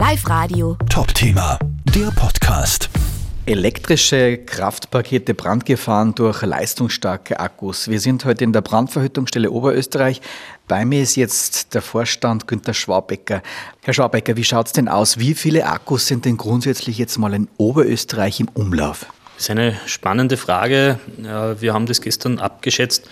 Live Radio. Top-Thema, der Podcast. Elektrische Kraftpakete Brandgefahren durch leistungsstarke Akkus. Wir sind heute in der Brandverhütungsstelle Oberösterreich. Bei mir ist jetzt der Vorstand Günter Schwabecker. Herr Schwabecker, wie schaut es denn aus? Wie viele Akkus sind denn grundsätzlich jetzt mal in Oberösterreich im Umlauf? Das ist eine spannende Frage. Wir haben das gestern abgeschätzt.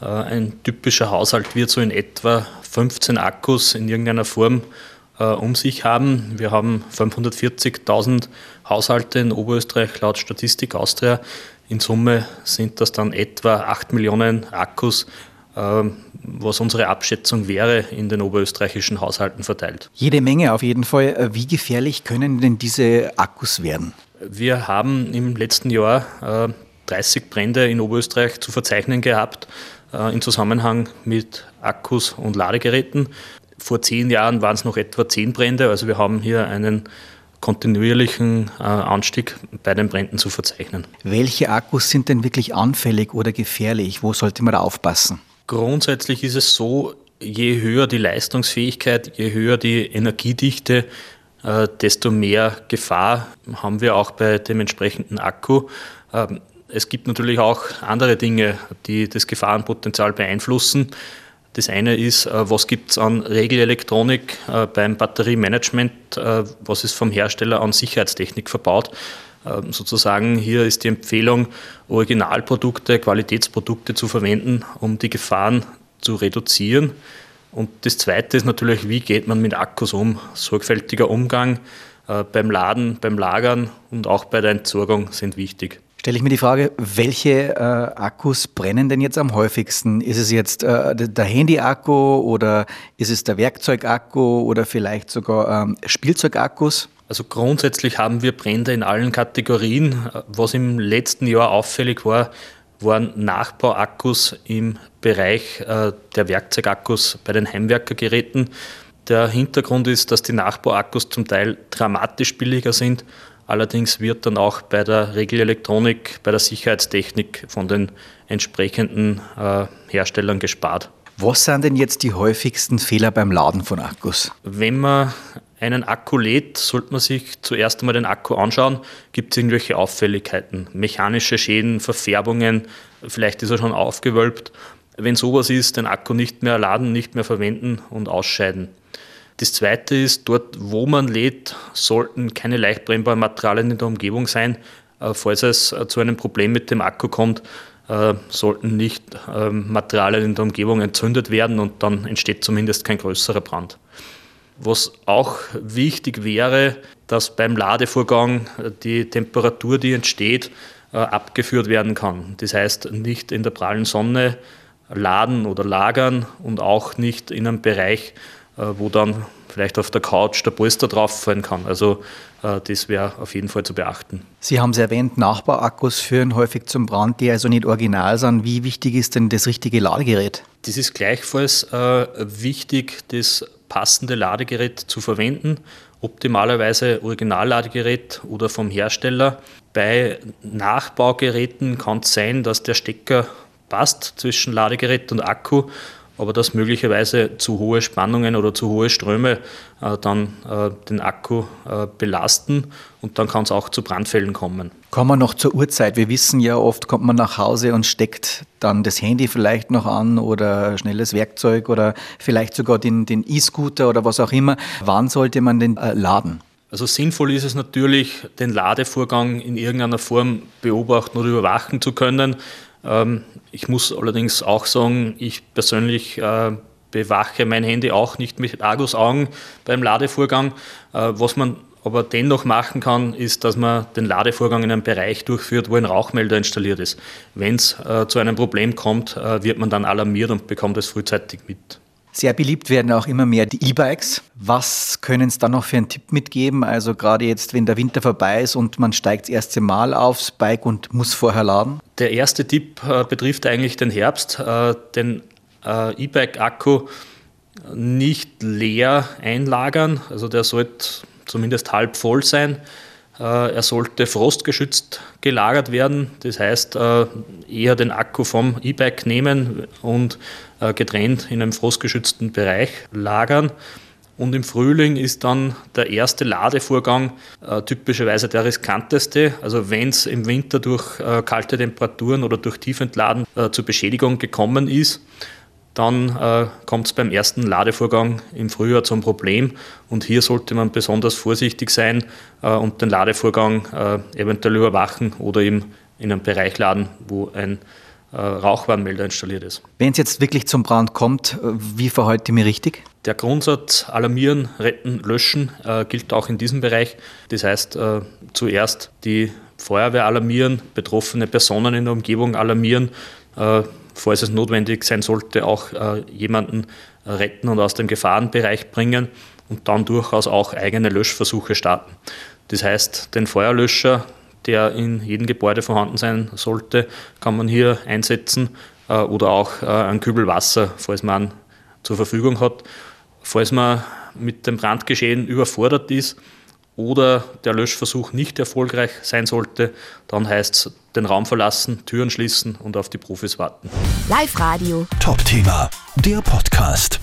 Ein typischer Haushalt wird so in etwa 15 Akkus in irgendeiner Form äh, um sich haben. Wir haben 540.000 Haushalte in Oberösterreich laut Statistik Austria. In Summe sind das dann etwa 8 Millionen Akkus, äh, was unsere Abschätzung wäre, in den oberösterreichischen Haushalten verteilt. Jede Menge auf jeden Fall. Äh, wie gefährlich können denn diese Akkus werden? Wir haben im letzten Jahr 30 Brände in Oberösterreich zu verzeichnen gehabt im Zusammenhang mit Akkus und Ladegeräten. Vor zehn Jahren waren es noch etwa zehn Brände. Also wir haben hier einen kontinuierlichen äh, Anstieg bei den Bränden zu verzeichnen. Welche Akkus sind denn wirklich anfällig oder gefährlich? Wo sollte man da aufpassen? Grundsätzlich ist es so, je höher die Leistungsfähigkeit, je höher die Energiedichte, äh, desto mehr Gefahr haben wir auch bei dem entsprechenden Akku. Ähm, es gibt natürlich auch andere Dinge, die das Gefahrenpotenzial beeinflussen. Das eine ist, äh, was gibt es an Regelelektronik äh, beim Batteriemanagement, äh, was ist vom Hersteller an Sicherheitstechnik verbaut. Ähm, sozusagen hier ist die Empfehlung, Originalprodukte, Qualitätsprodukte zu verwenden, um die Gefahren zu reduzieren. Und das Zweite ist natürlich, wie geht man mit Akkus um? Sorgfältiger Umgang beim Laden, beim Lagern und auch bei der Entsorgung sind wichtig stelle ich mir die Frage, welche äh, Akkus brennen denn jetzt am häufigsten? Ist es jetzt äh, der Handy-Akku oder ist es der Werkzeugakku oder vielleicht sogar ähm, Spielzeugakkus? Also grundsätzlich haben wir Brände in allen Kategorien. Was im letzten Jahr auffällig war, waren Nachbauakkus im Bereich äh, der Werkzeugakkus bei den Heimwerkergeräten. Der Hintergrund ist, dass die Nachbauakkus zum Teil dramatisch billiger sind Allerdings wird dann auch bei der Regelelektronik, bei der Sicherheitstechnik von den entsprechenden äh, Herstellern gespart. Was sind denn jetzt die häufigsten Fehler beim Laden von Akkus? Wenn man einen Akku lädt, sollte man sich zuerst einmal den Akku anschauen. Gibt es irgendwelche Auffälligkeiten, mechanische Schäden, Verfärbungen, vielleicht ist er schon aufgewölbt. Wenn sowas ist, den Akku nicht mehr laden, nicht mehr verwenden und ausscheiden. Das zweite ist, dort, wo man lädt, sollten keine leicht brennbaren Materialien in der Umgebung sein. Äh, falls es äh, zu einem Problem mit dem Akku kommt, äh, sollten nicht ähm, Materialien in der Umgebung entzündet werden und dann entsteht zumindest kein größerer Brand. Was auch wichtig wäre, dass beim Ladevorgang die Temperatur, die entsteht, abgeführt werden kann. Das heißt, nicht in der prallen Sonne laden oder lagern und auch nicht in einem Bereich, wo dann vielleicht auf der Couch der Polster drauf fallen kann. Also äh, das wäre auf jeden Fall zu beachten. Sie haben es erwähnt, Nachbarakkus führen häufig zum Brand, die also nicht original sind. Wie wichtig ist denn das richtige Ladegerät? Das ist gleichfalls äh, wichtig, das passende Ladegerät zu verwenden. Optimalerweise Originalladegerät oder vom Hersteller. Bei Nachbaugeräten kann es sein, dass der Stecker passt zwischen Ladegerät und Akku aber dass möglicherweise zu hohe Spannungen oder zu hohe Ströme äh, dann äh, den Akku äh, belasten und dann kann es auch zu Brandfällen kommen. Kommen wir noch zur Uhrzeit. Wir wissen ja, oft kommt man nach Hause und steckt dann das Handy vielleicht noch an oder schnelles Werkzeug oder vielleicht sogar den E-Scooter oder was auch immer. Wann sollte man den äh, laden? Also sinnvoll ist es natürlich, den Ladevorgang in irgendeiner Form beobachten oder überwachen zu können. Ähm, ich muss allerdings auch sagen, ich persönlich äh, bewache mein Handy auch nicht mit Argusaugen beim Ladevorgang. Äh, was man aber dennoch machen kann, ist, dass man den Ladevorgang in einem Bereich durchführt, wo ein Rauchmelder installiert ist. Wenn es äh, zu einem Problem kommt, wird man dann alarmiert und bekommt es frühzeitig mit. Sehr beliebt werden auch immer mehr die E-Bikes. Was können Sie da noch für einen Tipp mitgeben? Also gerade jetzt, wenn der Winter vorbei ist und man steigt das erste Mal aufs Bike und muss vorher laden? Der erste Tipp äh, betrifft eigentlich den Herbst. Äh, den äh, E-Bike-Akku nicht leer einlagern. Also der sollte zumindest halb voll sein. Äh, er sollte frostgeschützt gelagert werden. Das heißt, äh, eher den Akku vom E-Bike nehmen und äh, getrennt in einem frostgeschützten Bereich lagern. Und im Frühling ist dann der erste Ladevorgang typischerweise der riskanteste. Also wenn es im Winter durch kalte Temperaturen oder durch Tiefentladen zur Beschädigung gekommen ist, dann äh, kommt es beim ersten Ladevorgang im Frühjahr zum Problem. Und hier sollte man besonders vorsichtig sein äh, und den Ladevorgang äh, eventuell überwachen oder eben in einem Bereich laden, wo ein äh, Rauchwarnmelder installiert ist. Wenn es jetzt wirklich zum Brand kommt, wie verhalte ich mich richtig? Der Grundsatz alarmieren, retten, löschen äh, gilt auch in diesem Bereich. Das heißt, äh, zuerst die Feuerwehr alarmieren, betroffene Personen in der Umgebung alarmieren, äh, falls es notwendig sein sollte, auch äh, jemanden retten und aus dem Gefahrenbereich bringen und dann durchaus auch eigene Löschversuche starten. Das heißt, den Feuerlöscher der in jedem Gebäude vorhanden sein sollte, kann man hier einsetzen äh, oder auch äh, einen Kübel Wasser, falls man zur Verfügung hat. Falls man mit dem Brandgeschehen überfordert ist oder der Löschversuch nicht erfolgreich sein sollte, dann heißt es den Raum verlassen, Türen schließen und auf die Profis warten. Live Radio. Top Thema, der Podcast.